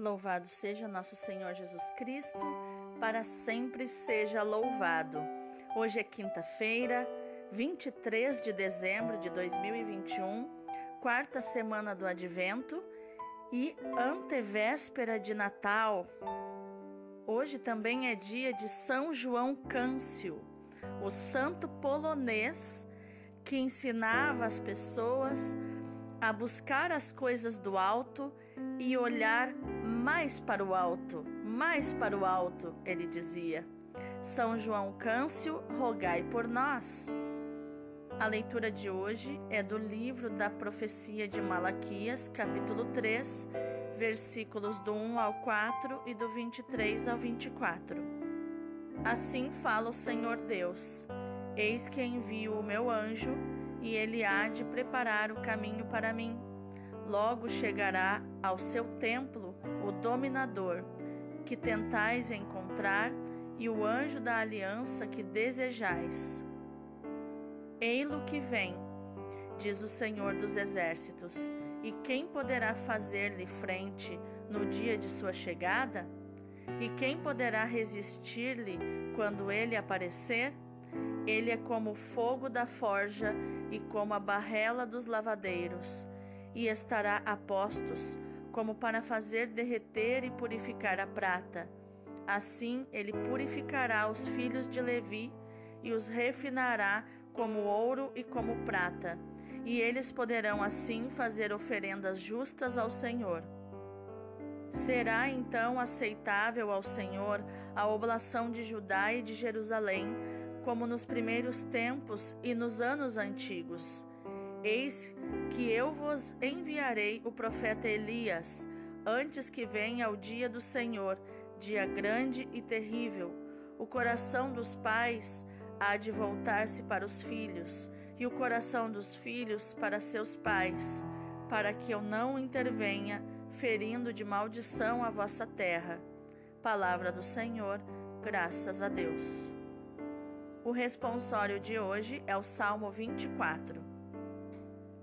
Louvado seja nosso Senhor Jesus Cristo, para sempre seja louvado. Hoje é quinta-feira, 23 de dezembro de 2021, quarta semana do Advento e antevéspera de Natal. Hoje também é dia de São João Câncio, o santo polonês que ensinava as pessoas a buscar as coisas do alto e olhar mais para o alto, mais para o alto, ele dizia. São João Câncio, rogai por nós. A leitura de hoje é do livro da profecia de Malaquias, capítulo 3, versículos do 1 ao 4 e do 23 ao 24. Assim fala o Senhor Deus: Eis que envio o meu anjo, e ele há de preparar o caminho para mim Logo chegará ao seu templo o dominador, que tentais encontrar, e o anjo da aliança que desejais. Ei-lo que vem, diz o Senhor dos Exércitos, e quem poderá fazer-lhe frente no dia de sua chegada? E quem poderá resistir-lhe quando ele aparecer? Ele é como o fogo da forja e como a barrela dos lavadeiros e estará a postos, como para fazer derreter e purificar a prata. Assim ele purificará os filhos de Levi e os refinará como ouro e como prata, e eles poderão assim fazer oferendas justas ao Senhor. Será então aceitável ao Senhor a oblação de Judá e de Jerusalém, como nos primeiros tempos e nos anos antigos. Eis que eu vos enviarei o profeta Elias, antes que venha o dia do Senhor, dia grande e terrível. O coração dos pais há de voltar-se para os filhos, e o coração dos filhos para seus pais, para que eu não intervenha, ferindo de maldição a vossa terra. Palavra do Senhor, graças a Deus. O responsório de hoje é o Salmo 24.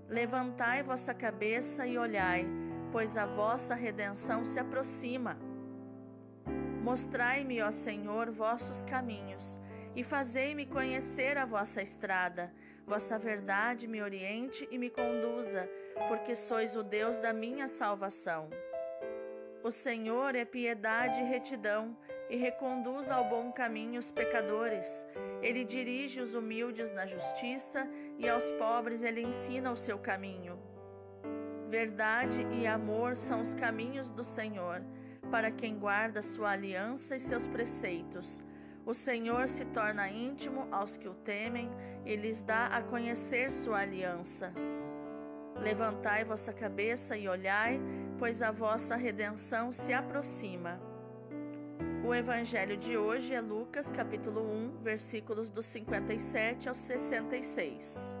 Levantai vossa cabeça e olhai, pois a vossa redenção se aproxima. Mostrai-me, ó Senhor, vossos caminhos, e fazei-me conhecer a vossa estrada. Vossa verdade me oriente e me conduza, porque sois o Deus da minha salvação. O Senhor é piedade e retidão, e reconduz ao bom caminho os pecadores. Ele dirige os humildes na justiça e aos pobres ele ensina o seu caminho. Verdade e amor são os caminhos do Senhor, para quem guarda sua aliança e seus preceitos. O Senhor se torna íntimo aos que o temem e lhes dá a conhecer sua aliança. Levantai vossa cabeça e olhai, pois a vossa redenção se aproxima. O evangelho de hoje é Lucas, capítulo 1, versículos dos 57 ao 66.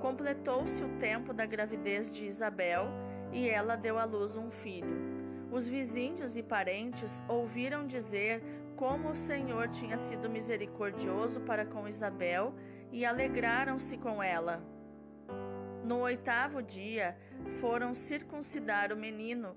Completou-se o tempo da gravidez de Isabel e ela deu à luz um filho. Os vizinhos e parentes ouviram dizer como o Senhor tinha sido misericordioso para com Isabel e alegraram-se com ela. No oitavo dia, foram circuncidar o menino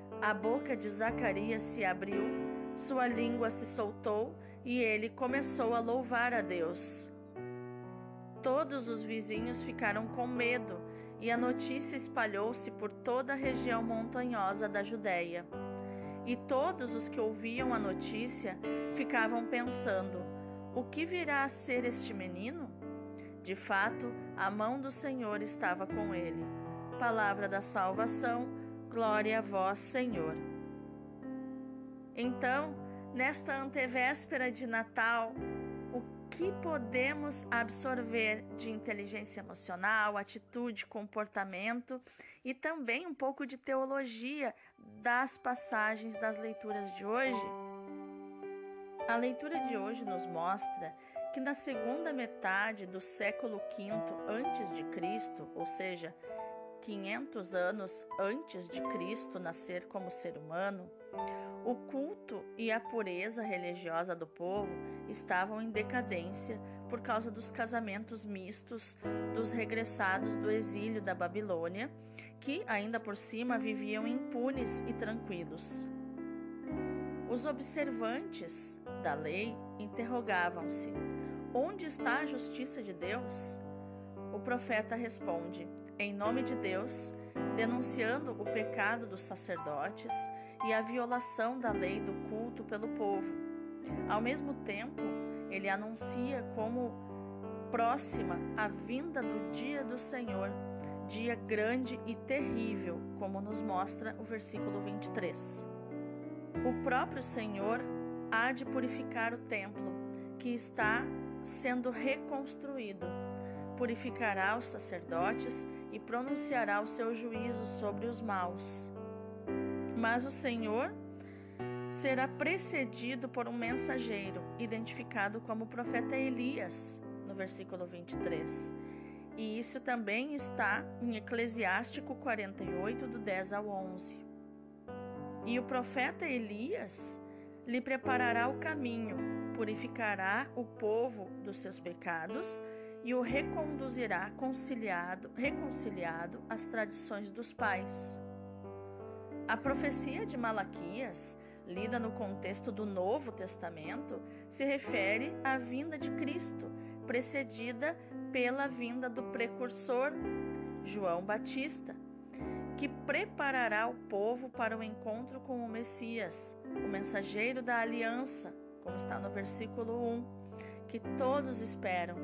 a boca de Zacarias se abriu, sua língua se soltou e ele começou a louvar a Deus. Todos os vizinhos ficaram com medo e a notícia espalhou-se por toda a região montanhosa da Judéia. E todos os que ouviam a notícia ficavam pensando: o que virá a ser este menino? De fato, a mão do Senhor estava com ele. Palavra da salvação, glória a vós, Senhor. Então, nesta antevéspera de Natal, o que podemos absorver de inteligência emocional, atitude, comportamento e também um pouco de teologia das passagens das leituras de hoje? A leitura de hoje nos mostra que na segunda metade do século V antes de Cristo, ou seja, 500 anos antes de Cristo nascer como ser humano, o culto e a pureza religiosa do povo estavam em decadência por causa dos casamentos mistos dos regressados do exílio da Babilônia, que ainda por cima viviam impunes e tranquilos. Os observantes da lei interrogavam-se: onde está a justiça de Deus? O profeta responde: em nome de Deus, denunciando o pecado dos sacerdotes e a violação da lei do culto pelo povo. Ao mesmo tempo, ele anuncia como próxima a vinda do dia do Senhor, dia grande e terrível, como nos mostra o versículo 23. O próprio Senhor há de purificar o templo, que está sendo reconstruído. Purificará os sacerdotes e pronunciará o seu juízo sobre os maus. Mas o Senhor será precedido por um mensageiro, identificado como o profeta Elias, no versículo 23. E isso também está em Eclesiástico 48, do 10 ao 11. E o profeta Elias lhe preparará o caminho, purificará o povo dos seus pecados e o reconduzirá conciliado, reconciliado às tradições dos pais. A profecia de Malaquias, lida no contexto do Novo Testamento, se refere à vinda de Cristo, precedida pela vinda do precursor, João Batista, que preparará o povo para o encontro com o Messias, o mensageiro da aliança, como está no versículo 1, que todos esperam.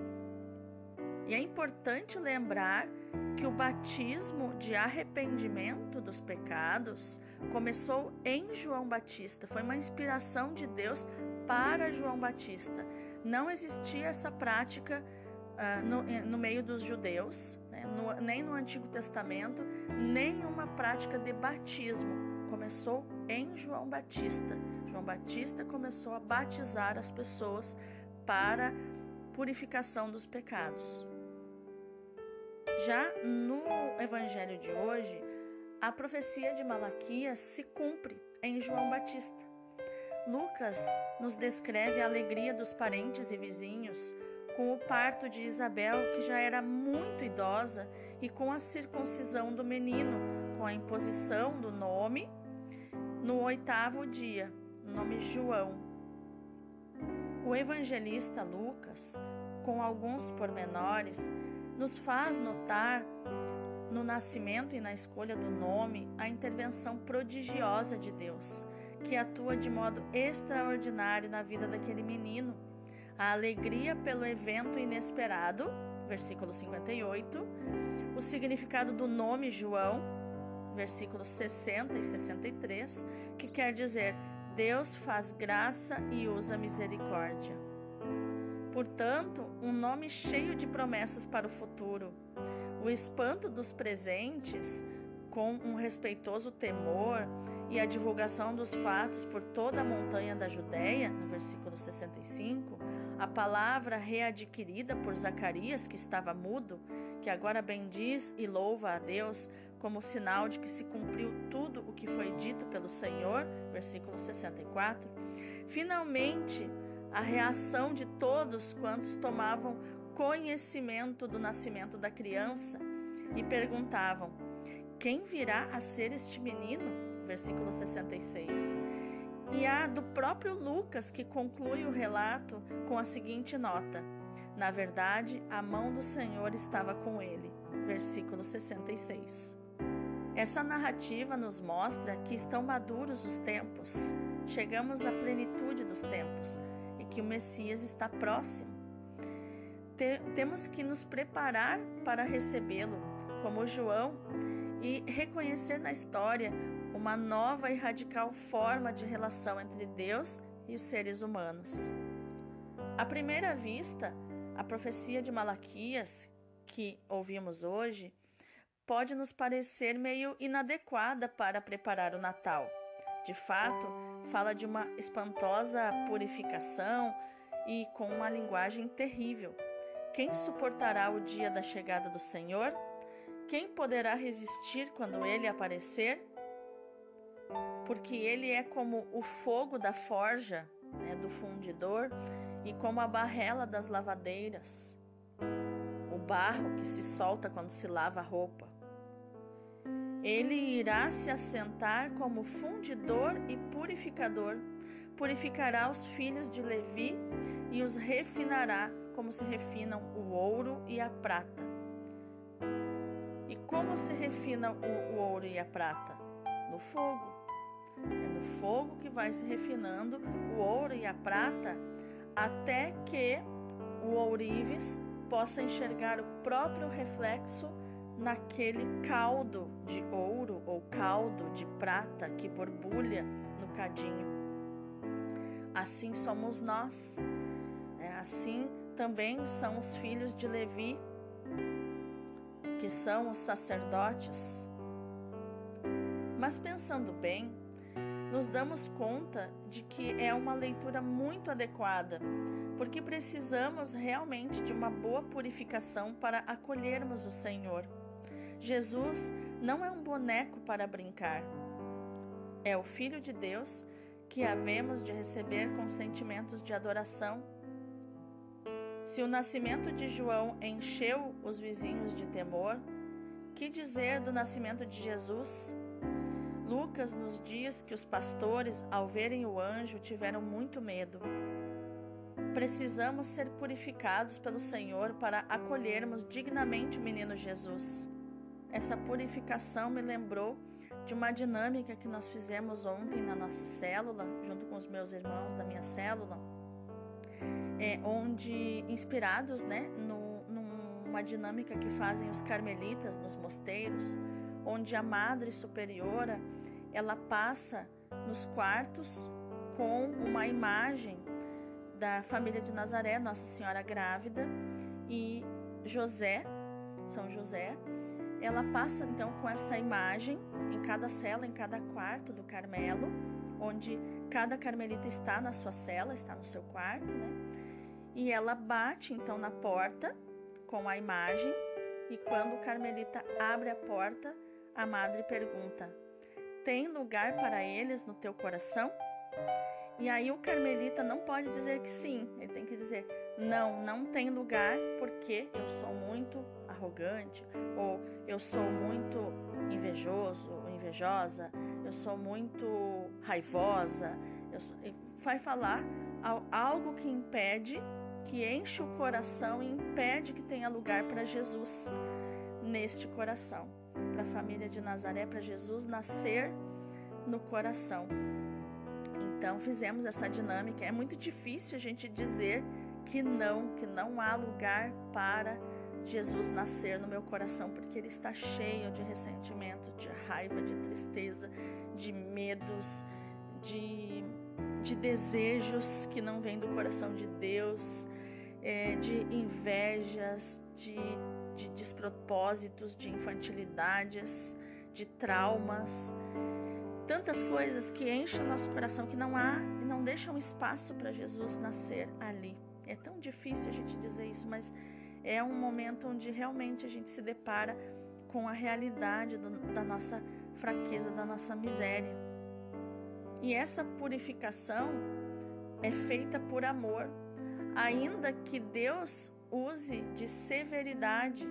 E é importante lembrar que o batismo de arrependimento dos pecados começou em João Batista, foi uma inspiração de Deus para João Batista. Não existia essa prática uh, no, no, meio dos judeus, né? no, nem no Antigo Testamento, nenhuma prática de batismo. Começou em João Batista. João Batista começou a batizar as pessoas para purificação dos pecados. Já no evangelho de hoje, a profecia de Malaquias se cumpre em João Batista. Lucas nos descreve a alegria dos parentes e vizinhos com o parto de Isabel, que já era muito idosa, e com a circuncisão do menino, com a imposição do nome no oitavo dia, nome João. O evangelista Lucas, com alguns pormenores, nos faz notar no nascimento e na escolha do nome a intervenção prodigiosa de Deus, que atua de modo extraordinário na vida daquele menino. A alegria pelo evento inesperado, versículo 58, o significado do nome João, versículos 60 e 63, que quer dizer Deus faz graça e usa misericórdia. Portanto, um nome cheio de promessas para o futuro. O espanto dos presentes, com um respeitoso temor e a divulgação dos fatos por toda a montanha da Judéia, no versículo 65, a palavra readquirida por Zacarias, que estava mudo, que agora bendiz e louva a Deus como sinal de que se cumpriu tudo o que foi dito pelo Senhor, versículo 64. Finalmente, a reação de todos quantos tomavam conhecimento do nascimento da criança e perguntavam: Quem virá a ser este menino? Versículo 66. E a do próprio Lucas, que conclui o relato com a seguinte nota: Na verdade, a mão do Senhor estava com ele. Versículo 66. Essa narrativa nos mostra que estão maduros os tempos, chegamos à plenitude dos tempos que o Messias está próximo. Temos que nos preparar para recebê-lo, como João, e reconhecer na história uma nova e radical forma de relação entre Deus e os seres humanos. À primeira vista, a profecia de Malaquias, que ouvimos hoje, pode nos parecer meio inadequada para preparar o Natal. De fato, fala de uma espantosa purificação e com uma linguagem terrível. Quem suportará o dia da chegada do Senhor? Quem poderá resistir quando ele aparecer? Porque ele é como o fogo da forja, né, do fundidor, e como a barrela das lavadeiras, o barro que se solta quando se lava a roupa. Ele irá se assentar como fundidor e purificador, purificará os filhos de Levi e os refinará como se refinam o ouro e a prata. E como se refina o, o ouro e a prata? No fogo. É no fogo que vai se refinando o ouro e a prata até que o ourives possa enxergar o próprio reflexo naquele caldo de ouro ou caldo de prata que borbulha no cadinho. Assim somos nós. É, assim também são os filhos de Levi, que são os sacerdotes. Mas pensando bem, nos damos conta de que é uma leitura muito adequada, porque precisamos realmente de uma boa purificação para acolhermos o Senhor. Jesus não é um boneco para brincar. É o Filho de Deus que havemos de receber com sentimentos de adoração. Se o nascimento de João encheu os vizinhos de temor, que dizer do nascimento de Jesus? Lucas nos diz que os pastores, ao verem o anjo, tiveram muito medo. Precisamos ser purificados pelo Senhor para acolhermos dignamente o menino Jesus. Essa purificação me lembrou de uma dinâmica que nós fizemos ontem na nossa célula, junto com os meus irmãos da minha célula, é, onde, inspirados né, no, numa dinâmica que fazem os carmelitas nos mosteiros, onde a Madre Superiora ela passa nos quartos com uma imagem da família de Nazaré, Nossa Senhora grávida e José, São José. Ela passa então com essa imagem em cada cela, em cada quarto do Carmelo, onde cada carmelita está na sua cela, está no seu quarto, né? E ela bate então na porta com a imagem, e quando o carmelita abre a porta, a madre pergunta: Tem lugar para eles no teu coração? E aí o carmelita não pode dizer que sim, ele tem que dizer: Não, não tem lugar porque eu sou muito arrogante, ou eu sou muito invejoso ou invejosa, eu sou muito raivosa. Sou... vai falar algo que impede, que enche o coração e impede que tenha lugar para Jesus neste coração para a família de Nazaré, para Jesus nascer no coração. Então fizemos essa dinâmica. É muito difícil a gente dizer que não, que não há lugar para Jesus nascer no meu coração, porque ele está cheio de ressentimento, de raiva, de tristeza, de medos, de, de desejos que não vêm do coração de Deus, é, de invejas, de de despropósitos, de infantilidades, de traumas, tantas coisas que enchem o nosso coração que não há e não deixam espaço para Jesus nascer ali. É tão difícil a gente dizer isso, mas é um momento onde realmente a gente se depara com a realidade do, da nossa fraqueza, da nossa miséria. E essa purificação é feita por amor, ainda que Deus use de severidade.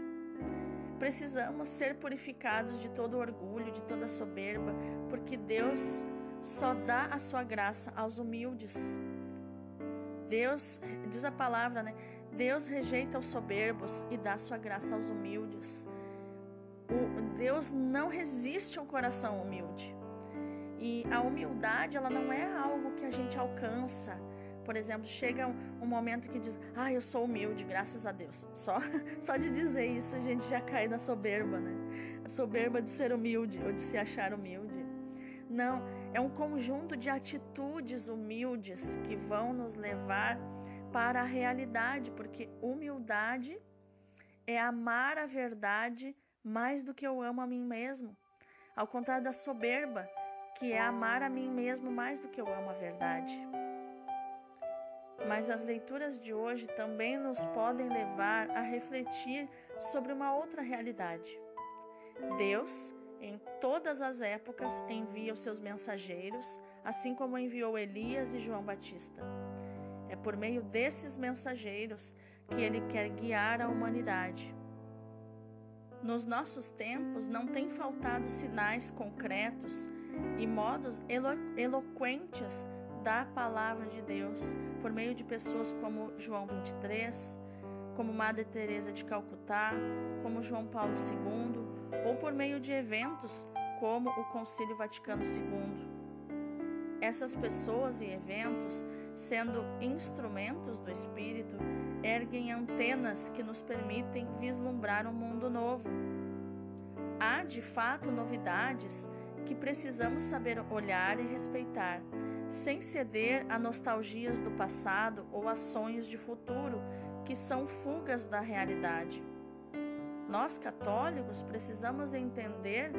Precisamos ser purificados de todo orgulho, de toda soberba, porque Deus só dá a sua graça aos humildes. Deus, diz a palavra, né? Deus rejeita os soberbos e dá sua graça aos humildes. O Deus não resiste ao coração humilde. E a humildade, ela não é algo que a gente alcança, por exemplo, chega um, um, momento que diz: Ah, eu sou humilde, graças a Deus. Só, só de dizer isso a gente já cai na soberba, né? A soberba de ser humilde ou de se achar humilde. Não, é um conjunto de atitudes humildes que vão nos levar para a realidade, porque humildade é amar a verdade mais do que eu amo a mim mesmo. Ao contrário da soberba, que é amar a mim mesmo mais do que eu amo a verdade. Mas as leituras de hoje também nos podem levar a refletir sobre uma outra realidade. Deus, em todas as épocas, envia os seus mensageiros, assim como enviou Elias e João Batista. É por meio desses mensageiros que ele quer guiar a humanidade. Nos nossos tempos não tem faltado sinais concretos e modos elo eloquentes da palavra de Deus por meio de pessoas como João 23, como Madre Teresa de Calcutá, como João Paulo II, ou por meio de eventos como o Concílio Vaticano II. Essas pessoas e eventos, sendo instrumentos do Espírito, erguem antenas que nos permitem vislumbrar um mundo novo. Há, de fato, novidades que precisamos saber olhar e respeitar, sem ceder a nostalgias do passado ou a sonhos de futuro que são fugas da realidade. Nós católicos precisamos entender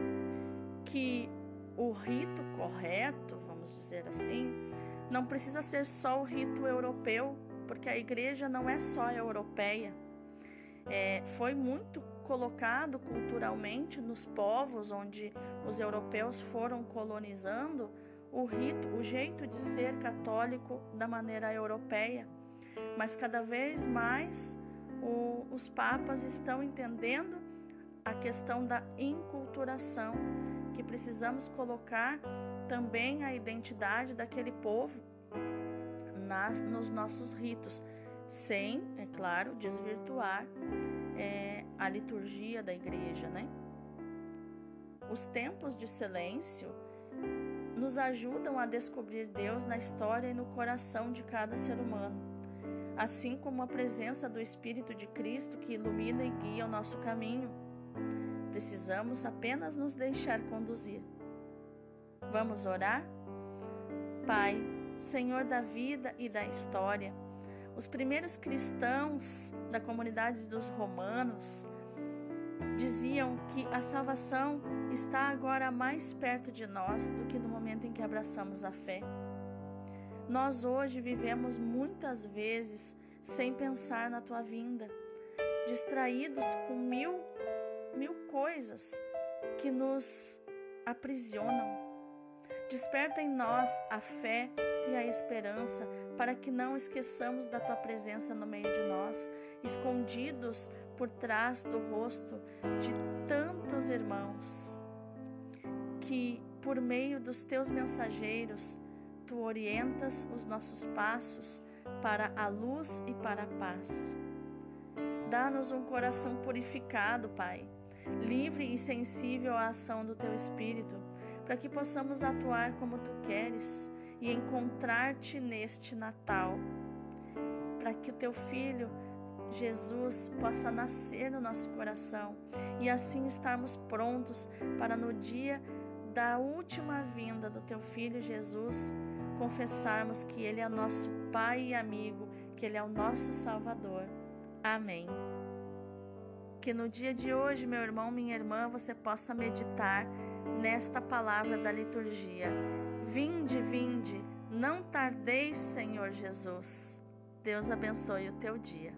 que o rito correto, vamos dizer assim, não precisa ser só o rito europeu, porque a igreja não é só europeia. É, foi muito colocado culturalmente nos povos onde os europeus foram colonizando o rito, o jeito de ser católico da maneira europeia. Mas cada vez mais o, os papas estão entendendo a questão da inculturação, que precisamos colocar também a identidade daquele povo nas, nos nossos ritos, sem, é claro, desvirtuar é, a liturgia da igreja, né? Os tempos de silêncio nos ajudam a descobrir Deus na história e no coração de cada ser humano, assim como a presença do Espírito de Cristo que ilumina e guia o nosso caminho. Precisamos apenas nos deixar conduzir. Vamos orar? Pai, Senhor da vida e da história, os primeiros cristãos da comunidade dos romanos diziam que a salvação está agora mais perto de nós do que no momento em que abraçamos a fé. Nós hoje vivemos muitas vezes sem pensar na tua vinda, distraídos com mil, mil coisas que nos aprisionam. Desperta em nós a fé e a esperança para que não esqueçamos da tua presença no meio de nós, escondidos por trás do rosto de tantos irmãos, que por meio dos teus mensageiros tu orientas os nossos passos para a luz e para a paz. Dá-nos um coração purificado, Pai, livre e sensível à ação do teu Espírito para que possamos atuar como tu queres e encontrar-te neste Natal, para que o teu filho Jesus possa nascer no nosso coração e assim estarmos prontos para no dia da última vinda do teu filho Jesus confessarmos que ele é nosso pai e amigo, que ele é o nosso salvador. Amém. Que no dia de hoje, meu irmão, minha irmã, você possa meditar nesta palavra da liturgia. Vinde, vinde, não tardeis, Senhor Jesus. Deus abençoe o teu dia.